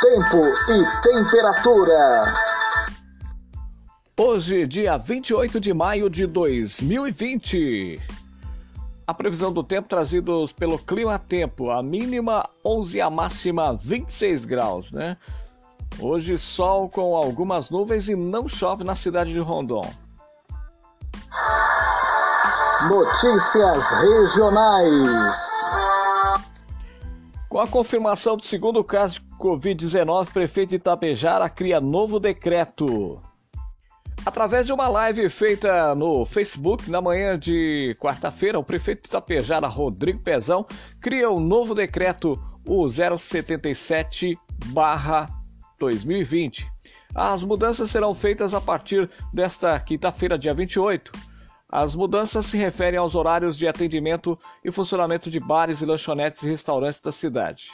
Tempo e temperatura. Hoje, dia 28 de maio de 2020. A previsão do tempo trazidos pelo Clima Tempo, a mínima 11 a máxima 26 graus, né? Hoje sol com algumas nuvens e não chove na cidade de Rondon. Notícias regionais. Com a confirmação do segundo caso de Covid-19, prefeito de Itapejara cria novo decreto. Através de uma live feita no Facebook na manhã de quarta-feira, o prefeito de Itapejara, Rodrigo Pezão, cria um novo decreto, o 077-2020. As mudanças serão feitas a partir desta quinta-feira, dia 28. As mudanças se referem aos horários de atendimento e funcionamento de bares e lanchonetes e restaurantes da cidade.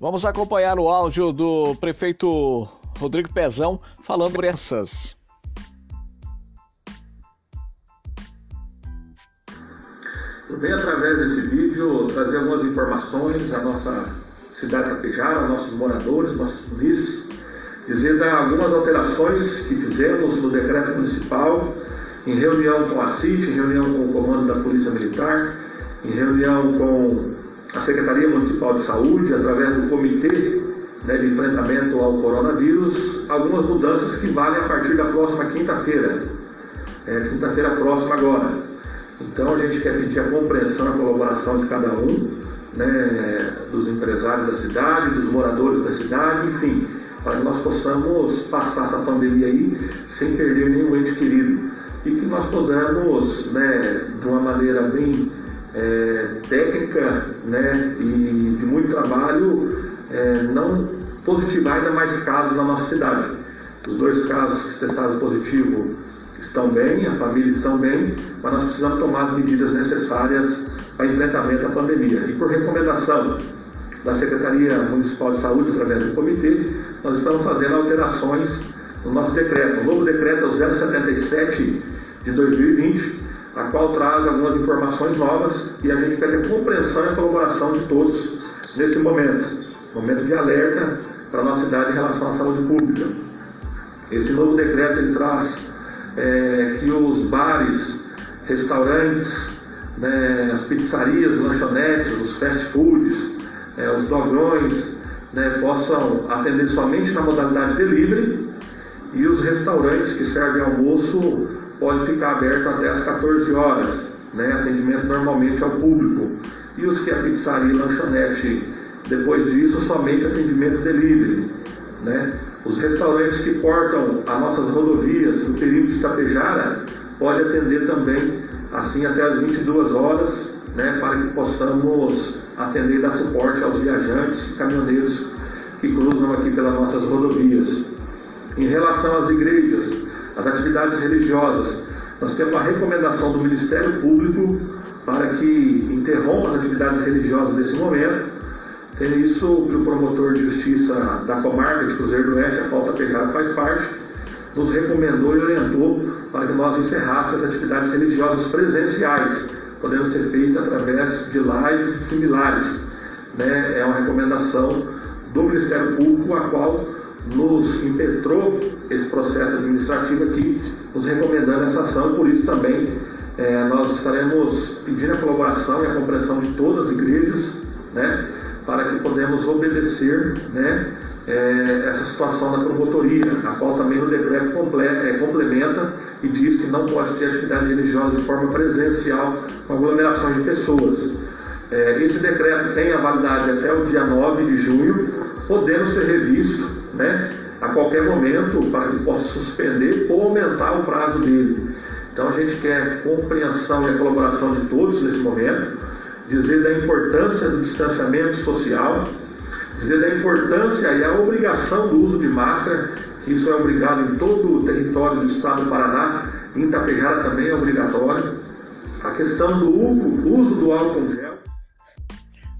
Vamos acompanhar o áudio do prefeito Rodrigo Pezão falando sobre essas. Eu venho através desse vídeo trazer algumas informações da nossa cidade Tapejara, nossos moradores, nossos turistas, dizer algumas alterações que fizemos no decreto municipal, em reunião com a CIT, em reunião com o comando da Polícia Militar, em reunião com a Secretaria Municipal de Saúde, através do Comitê né, de Enfrentamento ao Coronavírus, algumas mudanças que valem a partir da próxima quinta-feira, é, quinta-feira próxima agora. Então a gente quer pedir a compreensão e a colaboração de cada um, né, dos empresários da cidade, dos moradores da cidade, enfim, para que nós possamos passar essa pandemia aí sem perder nenhum ente querido e que nós podamos, né, de uma maneira bem é, técnica né, e de muito trabalho, é, não positivar ainda mais casos na nossa cidade. Os dois casos que testaram positivo estão bem, a família estão bem, mas nós precisamos tomar as medidas necessárias para enfrentamento à pandemia. E por recomendação da Secretaria Municipal de Saúde, através do comitê, nós estamos fazendo alterações no nosso decreto. O novo decreto é o 077 de 2020, a qual traz algumas informações novas e a gente pede a compreensão e a colaboração de todos nesse momento, momento de alerta para a nossa cidade em relação à saúde pública. Esse novo decreto ele traz é, que os bares, restaurantes, né, as pizzarias, lanchonetes, os fast foods, é, os dogões né, possam atender somente na modalidade delivery e os restaurantes que servem almoço podem ficar abertos até as 14 horas, né, atendimento normalmente ao público. E os que a pizzaria e lanchonete, depois disso, somente atendimento delivery. Né? Os restaurantes que portam as nossas rodovias no período de Itapejara podem atender também assim até as 22 horas, né, para que possamos atender e dar suporte aos viajantes e caminhoneiros que cruzam aqui pelas nossas rodovias. Em relação às igrejas, as atividades religiosas, nós temos uma recomendação do Ministério Público para que interrompa as atividades religiosas nesse momento. Tem isso que o promotor de justiça da comarca de Cruzeiro do Oeste, a falta pegada faz parte, nos recomendou e orientou para que nós encerrássemos as atividades religiosas presenciais podendo ser feita através de lives similares. Né? É uma recomendação do Ministério Público, a qual nos impetrou esse processo administrativo aqui, nos recomendando essa ação, por isso também é, nós estaremos pedindo a colaboração e a compreensão de todas as igrejas, né, para que podemos obedecer né, é, essa situação da promotoria, a qual também o decreto é, complementa e diz que não pode ter atividade religiosa de forma presencial com aglomerações de pessoas. É, esse decreto tem a validade até o dia 9 de junho, podendo ser revisto né, a qualquer momento para que possa suspender ou aumentar o prazo dele. Então a gente quer compreensão e a colaboração de todos nesse momento dizer da importância do distanciamento social, dizer da importância e a obrigação do uso de máscara, que isso é obrigado em todo o território do estado do Paraná, em Itapejara também é obrigatório. A questão do uso do álcool gel.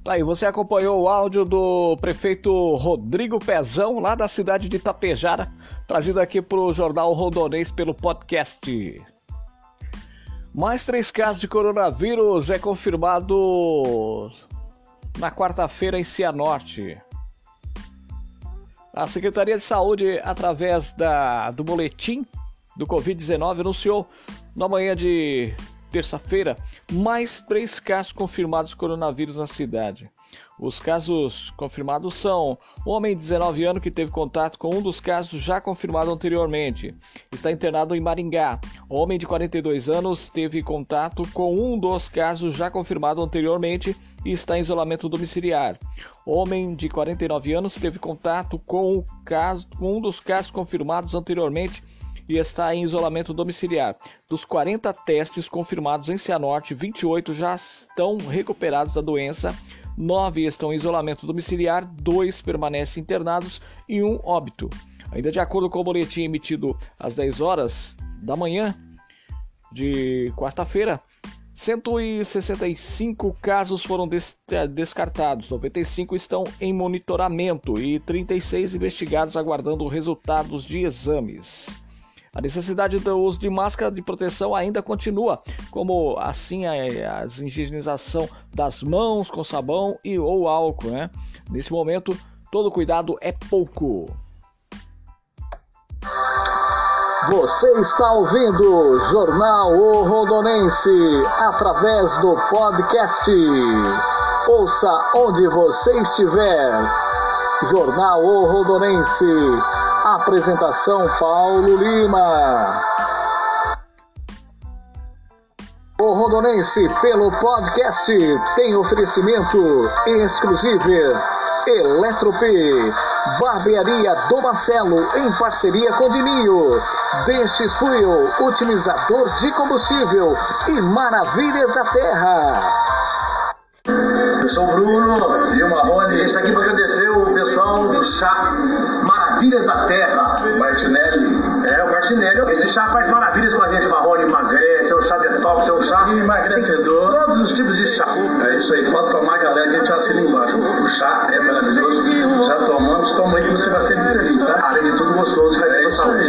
Tá aí, você acompanhou o áudio do prefeito Rodrigo Pezão, lá da cidade de Itapejara, trazido aqui para o Jornal Rondonês pelo podcast. Mais três casos de coronavírus é confirmado na quarta-feira em Cianorte. A Secretaria de Saúde, através da, do boletim do Covid-19, anunciou na manhã de terça-feira, mais três casos confirmados de coronavírus na cidade. Os casos confirmados são um homem de 19 anos que teve contato com um dos casos já confirmado anteriormente. Está internado em Maringá. Homem de 42 anos teve contato com um dos casos já confirmado anteriormente e está em isolamento domiciliar. Homem de 49 anos teve contato com, caso, com um dos casos confirmados anteriormente e está em isolamento domiciliar. Dos 40 testes confirmados em Cianorte, 28 já estão recuperados da doença, 9 estão em isolamento domiciliar, 2 permanecem internados e um óbito. Ainda de acordo com o boletim emitido às 10 horas da manhã de quarta-feira, 165 casos foram des descartados, 95 estão em monitoramento e 36 investigados aguardando resultados de exames. A necessidade do uso de máscara de proteção ainda continua, como assim a, a higienização das mãos com sabão e ou álcool, né? Nesse momento, todo cuidado é pouco. Você está ouvindo Jornal O Rondonense através do podcast. Ouça onde você estiver. Jornal O Rondonense Apresentação Paulo Lima. O Rondonense, pelo podcast, tem oferecimento exclusivo Eletrop, Barbearia do Marcelo, em parceria com Dininho, Destes Fuel, Otimizador de Combustível e Maravilhas da Terra. Eu sou o Bruno e o Marrone, está aqui para agradecer o pessoal do chá Maravilhas da Terra. Martinelli. É, o Martinelli. Esse chá faz maravilhas com a gente, Marrone, emagrece, é um chá detox, é um chá emagrecedor. Todos os tipos de chá. É isso aí, pode tomar, galera, que a gente assina embaixo. O chá é maravilhoso. Já tomamos, toma aí que você vai ser muito feliz, tá? Além de tudo gostoso, vai ter pra saúde.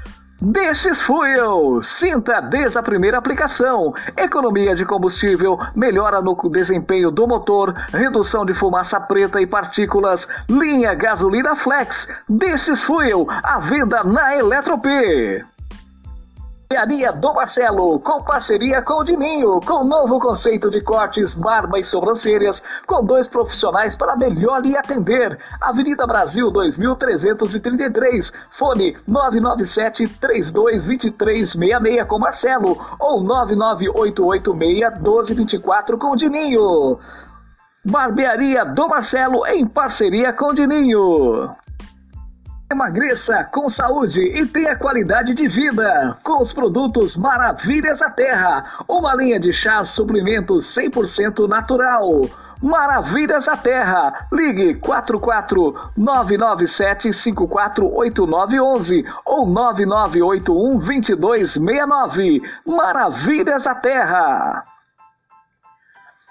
Destes Fuel. Sinta desde a primeira aplicação. Economia de combustível, melhora no desempenho do motor, redução de fumaça preta e partículas. Linha gasolina flex. Destes Fuel. A venda na Eletrop. Barbearia do Marcelo, com parceria com o Dininho, com novo conceito de cortes, barba e sobrancelhas, com dois profissionais para melhor lhe atender. Avenida Brasil 2333, fone 997-322366 com Marcelo ou 99886-1224 com o Dininho. Barbearia do Marcelo em parceria com o Dininho. Emagreça com saúde e tenha qualidade de vida com os produtos Maravilhas da Terra. Uma linha de chás suplementos 100% natural. Maravilhas da Terra. Ligue 44 997 548911 ou 9981 2269. Maravilhas da Terra.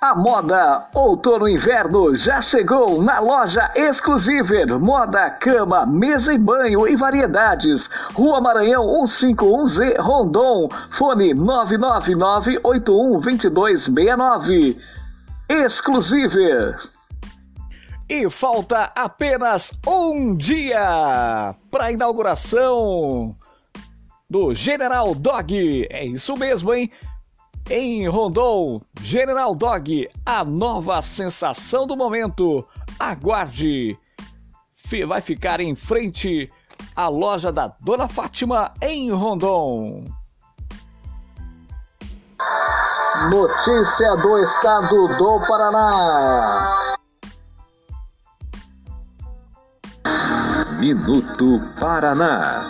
A moda outono inverno já chegou na loja Exclusiver. Moda, cama, mesa e banho e variedades. Rua Maranhão 151Z, Rondon. Fone 999812269. Exclusiver. E falta apenas um dia para a inauguração do General Dog. É isso mesmo, hein? Em Rondon, General Dog, a nova sensação do momento. Aguarde! Vai ficar em frente a loja da Dona Fátima em Rondon. Notícia do Estado do Paraná. Minuto Paraná.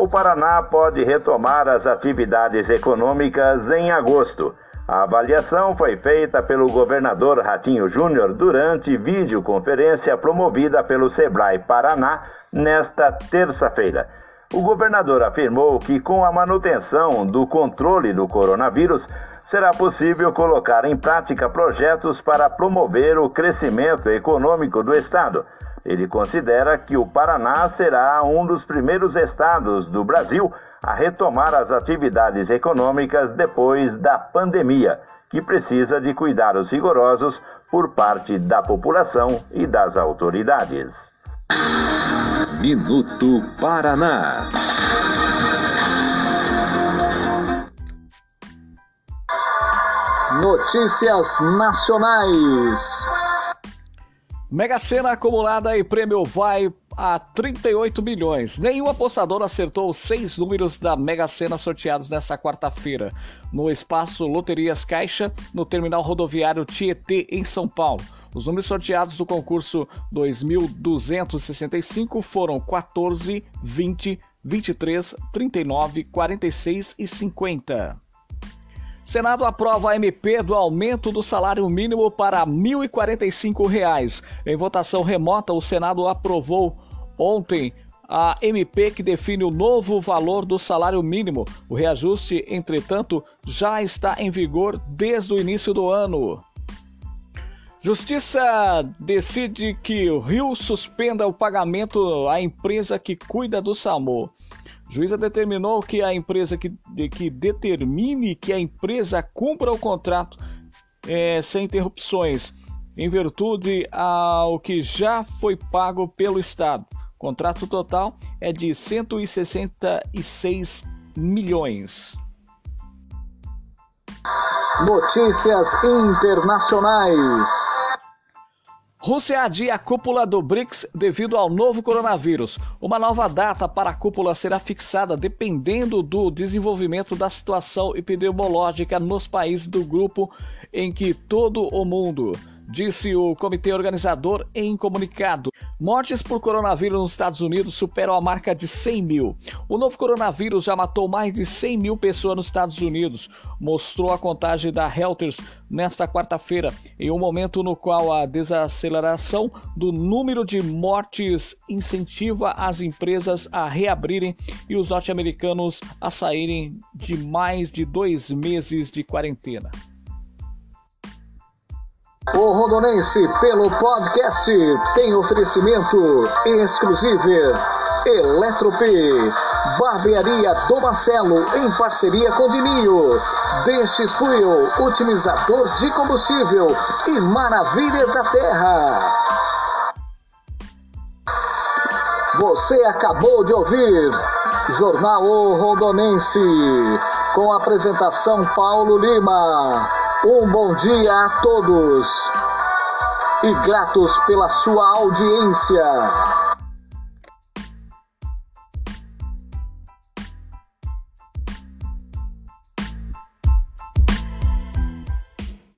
O Paraná pode retomar as atividades econômicas em agosto. A avaliação foi feita pelo governador Ratinho Júnior durante videoconferência promovida pelo Sebrae Paraná nesta terça-feira. O governador afirmou que, com a manutenção do controle do coronavírus, será possível colocar em prática projetos para promover o crescimento econômico do Estado. Ele considera que o Paraná será um dos primeiros estados do Brasil a retomar as atividades econômicas depois da pandemia, que precisa de cuidados rigorosos por parte da população e das autoridades. Minuto Paraná. Notícias nacionais. Mega Sena acumulada e prêmio vai a 38 milhões. Nenhum apostador acertou os seis números da Mega Sena sorteados nesta quarta-feira, no espaço Loterias Caixa, no terminal rodoviário Tietê, em São Paulo. Os números sorteados do concurso 2265 foram 14, 20, 23, 39, 46 e 50. Senado aprova a MP do aumento do salário mínimo para R$ 1.045. Em votação remota, o Senado aprovou ontem a MP que define o novo valor do salário mínimo. O reajuste, entretanto, já está em vigor desde o início do ano. Justiça decide que o Rio suspenda o pagamento à empresa que cuida do SAMU. Juíza determinou que a empresa que, que determine que a empresa cumpra o contrato é, sem interrupções, em virtude ao que já foi pago pelo Estado. O contrato total é de 166 milhões. Notícias internacionais. Rússia adia a cúpula do BRICS devido ao novo coronavírus. Uma nova data para a cúpula será fixada dependendo do desenvolvimento da situação epidemiológica nos países do grupo em que todo o mundo disse o comitê organizador em comunicado. Mortes por coronavírus nos Estados Unidos superam a marca de 100 mil. O novo coronavírus já matou mais de 100 mil pessoas nos Estados Unidos, mostrou a contagem da Reuters nesta quarta-feira, em um momento no qual a desaceleração do número de mortes incentiva as empresas a reabrirem e os norte-americanos a saírem de mais de dois meses de quarentena. O Rondonense, pelo podcast, tem oferecimento exclusivo Eletrop, Barbearia do Marcelo, em parceria com Dininho, Destes Fuel, otimizador de combustível e Maravilhas da Terra. Você acabou de ouvir Jornal o Rondonense, com apresentação Paulo Lima. Um bom dia a todos e gratos pela sua audiência.